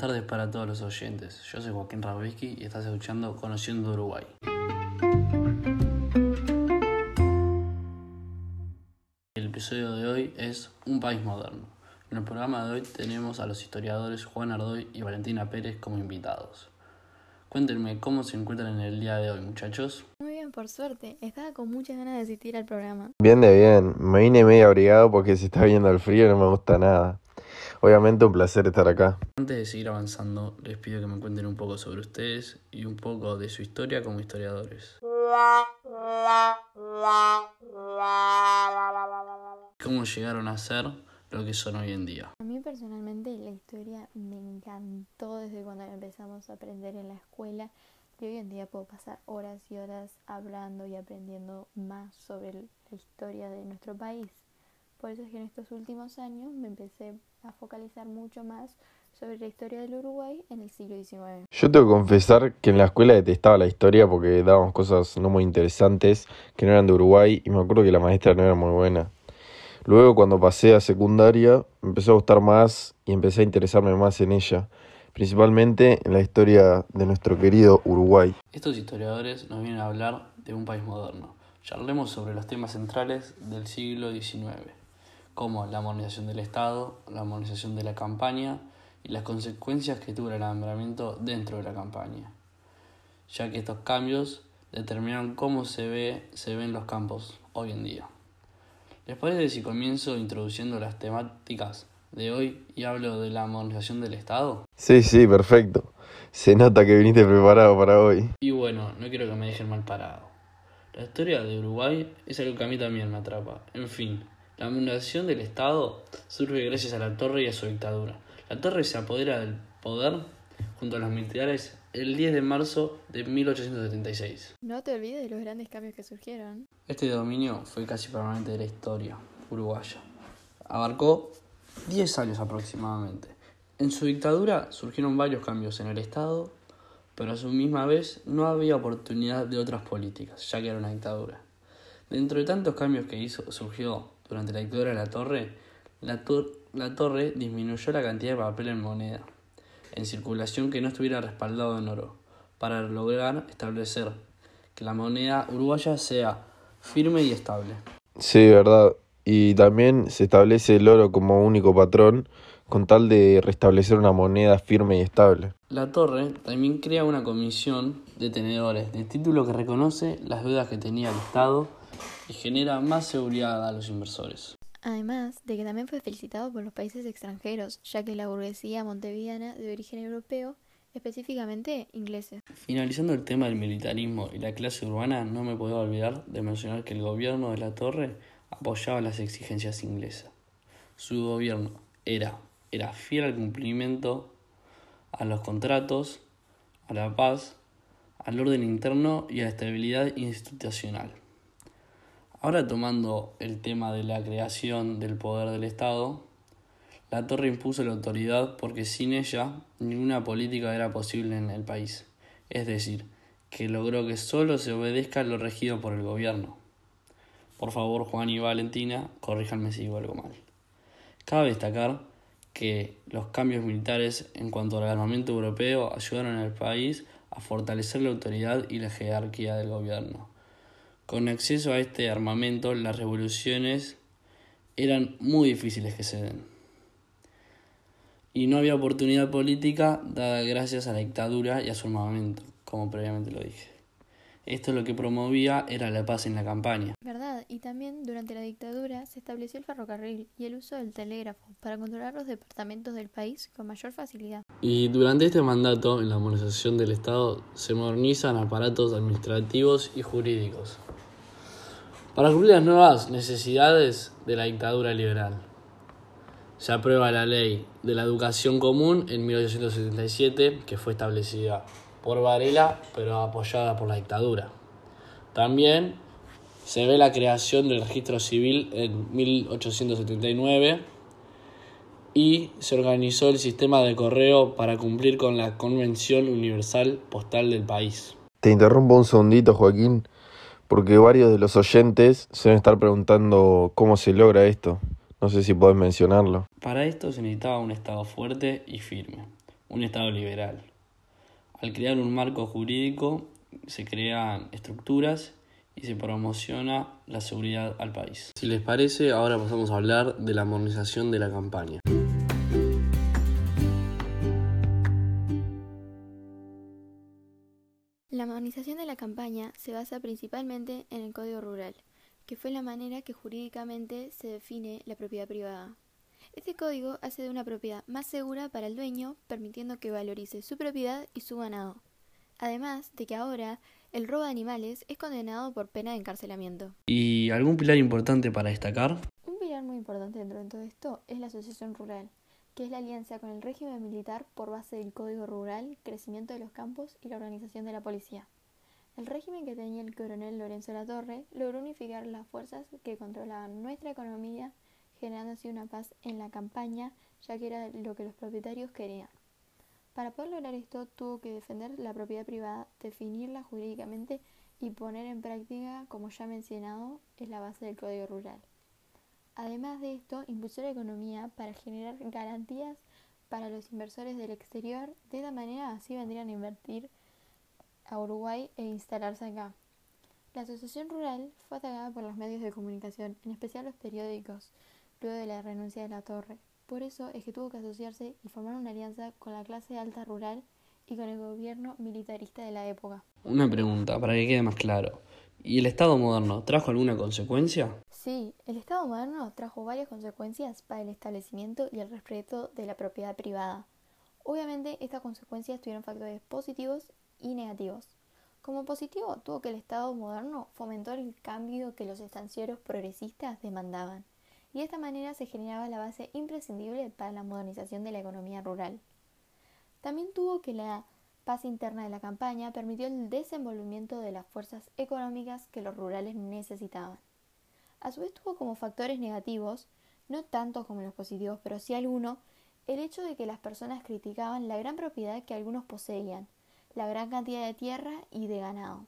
buenas tardes para todos los oyentes. Yo soy Joaquín Rabisky y estás escuchando Conociendo Uruguay. El episodio de hoy es Un país moderno. En el programa de hoy tenemos a los historiadores Juan Ardoy y Valentina Pérez como invitados. Cuéntenme cómo se encuentran en el día de hoy, muchachos. Muy bien, por suerte. Estaba con muchas ganas de asistir al programa. Bien de bien. Me vine medio abrigado porque se está viendo el frío y no me gusta nada. Obviamente un placer estar acá. Antes de seguir avanzando, les pido que me cuenten un poco sobre ustedes y un poco de su historia como historiadores. ¿Cómo llegaron a ser lo que son hoy en día? A mí personalmente la historia me encantó desde cuando empezamos a aprender en la escuela y hoy en día puedo pasar horas y horas hablando y aprendiendo más sobre la historia de nuestro país. Por eso es que en estos últimos años me empecé a focalizar mucho más sobre la historia del Uruguay en el siglo XIX. Yo tengo que confesar que en la escuela detestaba la historia porque dábamos cosas no muy interesantes que no eran de Uruguay y me acuerdo que la maestra no era muy buena. Luego cuando pasé a secundaria me empezó a gustar más y empecé a interesarme más en ella, principalmente en la historia de nuestro querido Uruguay. Estos historiadores nos vienen a hablar de un país moderno. Charlemos sobre los temas centrales del siglo XIX como la modernización del Estado, la modernización de la campaña y las consecuencias que tuvo el alambramiento dentro de la campaña, ya que estos cambios determinan cómo se, ve, se ven los campos hoy en día. ¿Les parece si comienzo introduciendo las temáticas de hoy y hablo de la modernización del Estado? Sí, sí, perfecto. Se nota que viniste preparado para hoy. Y bueno, no quiero que me dejen mal parado. La historia de Uruguay es algo que a mí también me atrapa. En fin, la modernización del Estado surge gracias a la Torre y a su dictadura. La Torre se apodera del poder junto a los militares el 10 de marzo de 1876. No te olvides de los grandes cambios que surgieron. Este dominio fue casi permanente de la historia uruguaya. Abarcó 10 años aproximadamente. En su dictadura surgieron varios cambios en el Estado, pero a su misma vez no había oportunidad de otras políticas, ya que era una dictadura. Dentro de tantos cambios que hizo, surgió durante la dictadura de la Torre, la, la Torre disminuyó la cantidad de papel en moneda en circulación que no estuviera respaldado en oro, para lograr establecer que la moneda uruguaya sea firme y estable. Sí, verdad. Y también se establece el oro como único patrón con tal de restablecer una moneda firme y estable. La Torre también crea una comisión de tenedores de título que reconoce las deudas que tenía el Estado y genera más seguridad a los inversores. Además de que también fue felicitado por los países extranjeros, ya que la burguesía montevideana de origen europeo, específicamente ingleses. Finalizando el tema del militarismo y la clase urbana, no me puedo olvidar de mencionar que el gobierno de la Torre apoyaba las exigencias inglesas. Su gobierno era, era fiel al cumplimiento a los contratos, a la paz, al orden interno y a la estabilidad institucional. Ahora tomando el tema de la creación del poder del Estado, la torre impuso la autoridad porque sin ella ninguna política era posible en el país. Es decir, que logró que solo se obedezca lo regido por el gobierno. Por favor, Juan y Valentina, corríjanme si digo algo mal. Cabe destacar que los cambios militares en cuanto al armamento europeo ayudaron al país a fortalecer la autoridad y la jerarquía del gobierno. Con acceso a este armamento, las revoluciones eran muy difíciles que se den. Y no había oportunidad política dada gracias a la dictadura y a su armamento, como previamente lo dije. Esto lo que promovía era la paz en la campaña. Verdad, y también durante la dictadura se estableció el ferrocarril y el uso del telégrafo para controlar los departamentos del país con mayor facilidad. Y durante este mandato, en la modernización del Estado, se modernizan aparatos administrativos y jurídicos para cumplir las nuevas necesidades de la dictadura liberal. Se aprueba la ley de la educación común en 1877, que fue establecida por Varela, pero apoyada por la dictadura. También se ve la creación del registro civil en 1879 y se organizó el sistema de correo para cumplir con la Convención Universal Postal del país. Te interrumpo un segundito, Joaquín porque varios de los oyentes se van a estar preguntando cómo se logra esto. No sé si podés mencionarlo. Para esto se necesitaba un Estado fuerte y firme, un Estado liberal. Al crear un marco jurídico se crean estructuras y se promociona la seguridad al país. Si les parece, ahora pasamos a hablar de la modernización de la campaña. La modernización de la campaña se basa principalmente en el Código Rural, que fue la manera que jurídicamente se define la propiedad privada. Este código hace de una propiedad más segura para el dueño, permitiendo que valorice su propiedad y su ganado. Además de que ahora el robo de animales es condenado por pena de encarcelamiento. ¿Y algún pilar importante para destacar? Un pilar muy importante dentro de todo esto es la asociación rural, que es la alianza con el régimen militar por base del Código Rural, crecimiento de los campos y la organización de la policía. El régimen que tenía el coronel Lorenzo Latorre logró unificar las fuerzas que controlaban nuestra economía, generando así una paz en la campaña, ya que era lo que los propietarios querían. Para poder lograr esto, tuvo que defender la propiedad privada, definirla jurídicamente y poner en práctica, como ya mencionado, es la base del Código Rural. Además de esto, impulsó la economía para generar garantías para los inversores del exterior. De esta manera, así vendrían a invertir a Uruguay e instalarse acá. La asociación rural fue atacada por los medios de comunicación, en especial los periódicos, luego de la renuncia de la torre. Por eso es que tuvo que asociarse y formar una alianza con la clase alta rural y con el gobierno militarista de la época. Una pregunta, para que quede más claro. ¿Y el Estado moderno trajo alguna consecuencia? Sí, el Estado moderno trajo varias consecuencias para el establecimiento y el respeto de la propiedad privada. Obviamente estas consecuencias tuvieron factores positivos y negativos. Como positivo tuvo que el Estado moderno fomentó el cambio que los estancieros progresistas demandaban, y de esta manera se generaba la base imprescindible para la modernización de la economía rural. También tuvo que la paz interna de la campaña permitió el desenvolvimiento de las fuerzas económicas que los rurales necesitaban. A su vez tuvo como factores negativos, no tanto como los positivos, pero sí algunos, el hecho de que las personas criticaban la gran propiedad que algunos poseían, la gran cantidad de tierra y de ganado.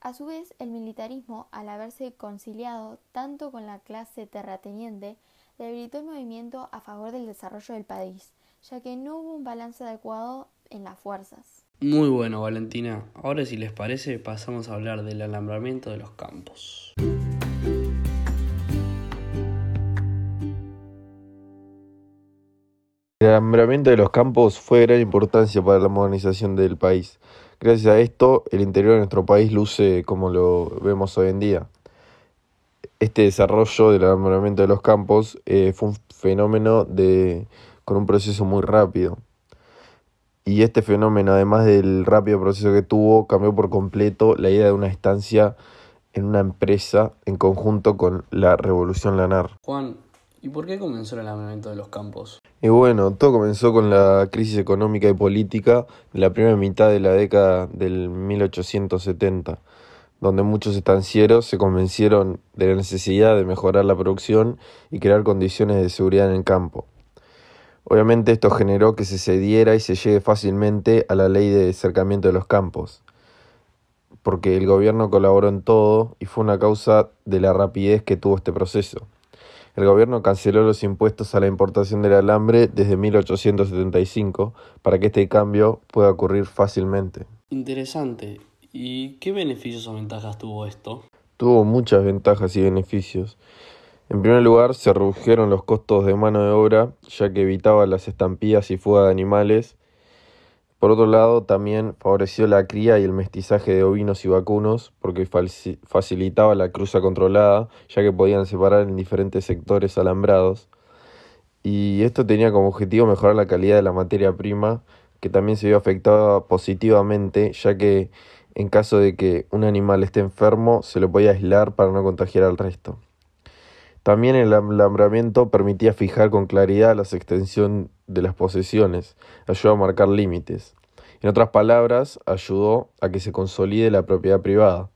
A su vez, el militarismo, al haberse conciliado tanto con la clase terrateniente, debilitó el movimiento a favor del desarrollo del país, ya que no hubo un balance adecuado en las fuerzas. Muy bueno, Valentina. Ahora, si les parece, pasamos a hablar del alambramiento de los campos. Alambramiento de los campos fue de gran importancia para la modernización del país. Gracias a esto, el interior de nuestro país luce como lo vemos hoy en día. Este desarrollo del alambramiento de los campos eh, fue un fenómeno de, con un proceso muy rápido. Y este fenómeno, además del rápido proceso que tuvo, cambió por completo la idea de una estancia en una empresa en conjunto con la Revolución Lanar. Juan, ¿y por qué comenzó el alambramiento de los campos? Y bueno, todo comenzó con la crisis económica y política de la primera mitad de la década del 1870, donde muchos estancieros se convencieron de la necesidad de mejorar la producción y crear condiciones de seguridad en el campo. Obviamente esto generó que se cediera y se llegue fácilmente a la ley de cercamiento de los campos, porque el gobierno colaboró en todo y fue una causa de la rapidez que tuvo este proceso. El gobierno canceló los impuestos a la importación del alambre desde 1875 para que este cambio pueda ocurrir fácilmente. Interesante. ¿Y qué beneficios o ventajas tuvo esto? Tuvo muchas ventajas y beneficios. En primer lugar, se redujeron los costos de mano de obra, ya que evitaba las estampillas y fuga de animales. Por otro lado, también favoreció la cría y el mestizaje de ovinos y vacunos, porque facilitaba la cruza controlada, ya que podían separar en diferentes sectores alambrados. Y esto tenía como objetivo mejorar la calidad de la materia prima, que también se vio afectada positivamente, ya que en caso de que un animal esté enfermo, se lo podía aislar para no contagiar al resto. También el alambramiento permitía fijar con claridad la extensión de las posesiones, ayudó a marcar límites. En otras palabras, ayudó a que se consolide la propiedad privada,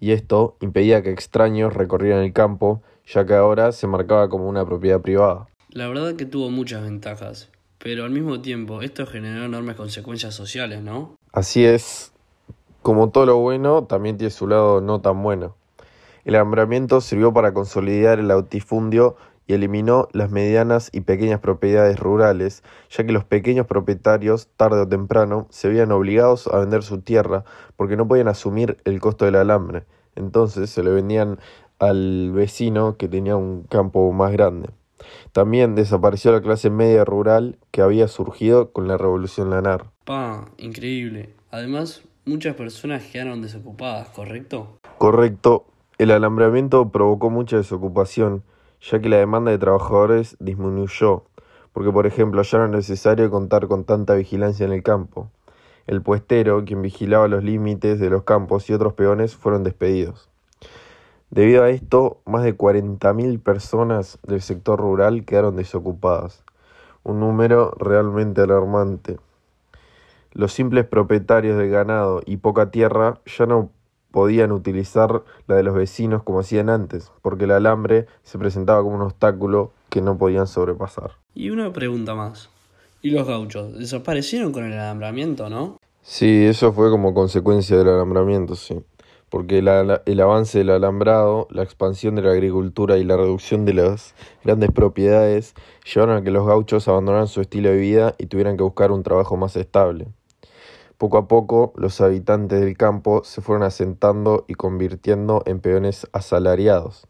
y esto impedía que extraños recorrieran el campo, ya que ahora se marcaba como una propiedad privada. La verdad que tuvo muchas ventajas, pero al mismo tiempo esto generó enormes consecuencias sociales, ¿no? Así es, como todo lo bueno, también tiene su lado no tan bueno. El alambramiento sirvió para consolidar el lautifundio y eliminó las medianas y pequeñas propiedades rurales, ya que los pequeños propietarios, tarde o temprano, se veían obligados a vender su tierra porque no podían asumir el costo del alambre. Entonces se le vendían al vecino que tenía un campo más grande. También desapareció la clase media rural que había surgido con la revolución lanar. Pa, increíble. Además, muchas personas quedaron desocupadas, ¿correcto? Correcto. El alambramiento provocó mucha desocupación, ya que la demanda de trabajadores disminuyó, porque por ejemplo ya no era necesario contar con tanta vigilancia en el campo. El puestero, quien vigilaba los límites de los campos y otros peones fueron despedidos. Debido a esto, más de 40.000 personas del sector rural quedaron desocupadas, un número realmente alarmante. Los simples propietarios de ganado y poca tierra ya no podían utilizar la de los vecinos como hacían antes, porque el alambre se presentaba como un obstáculo que no podían sobrepasar. Y una pregunta más. ¿Y los gauchos? ¿Desaparecieron con el alambramiento, no? Sí, eso fue como consecuencia del alambramiento, sí porque el avance del alambrado, la expansión de la agricultura y la reducción de las grandes propiedades llevaron a que los gauchos abandonaran su estilo de vida y tuvieran que buscar un trabajo más estable. Poco a poco, los habitantes del campo se fueron asentando y convirtiendo en peones asalariados.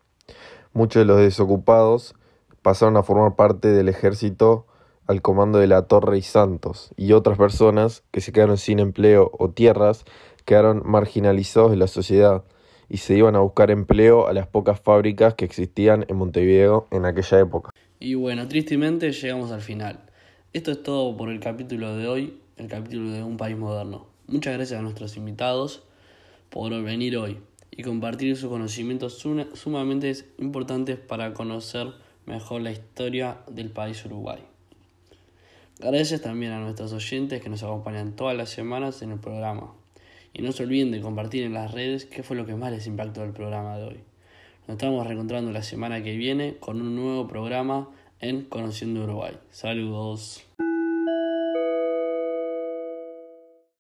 Muchos de los desocupados pasaron a formar parte del ejército al comando de la Torre y Santos, y otras personas que se quedaron sin empleo o tierras quedaron marginalizados de la sociedad y se iban a buscar empleo a las pocas fábricas que existían en Montevideo en aquella época. Y bueno, tristemente llegamos al final. Esto es todo por el capítulo de hoy, el capítulo de Un País Moderno. Muchas gracias a nuestros invitados por venir hoy y compartir sus conocimientos sumamente importantes para conocer mejor la historia del país Uruguay. Gracias también a nuestros oyentes que nos acompañan todas las semanas en el programa. Y no se olviden de compartir en las redes qué fue lo que más les impactó del programa de hoy. Nos estamos reencontrando la semana que viene con un nuevo programa en Conociendo Uruguay. Saludos.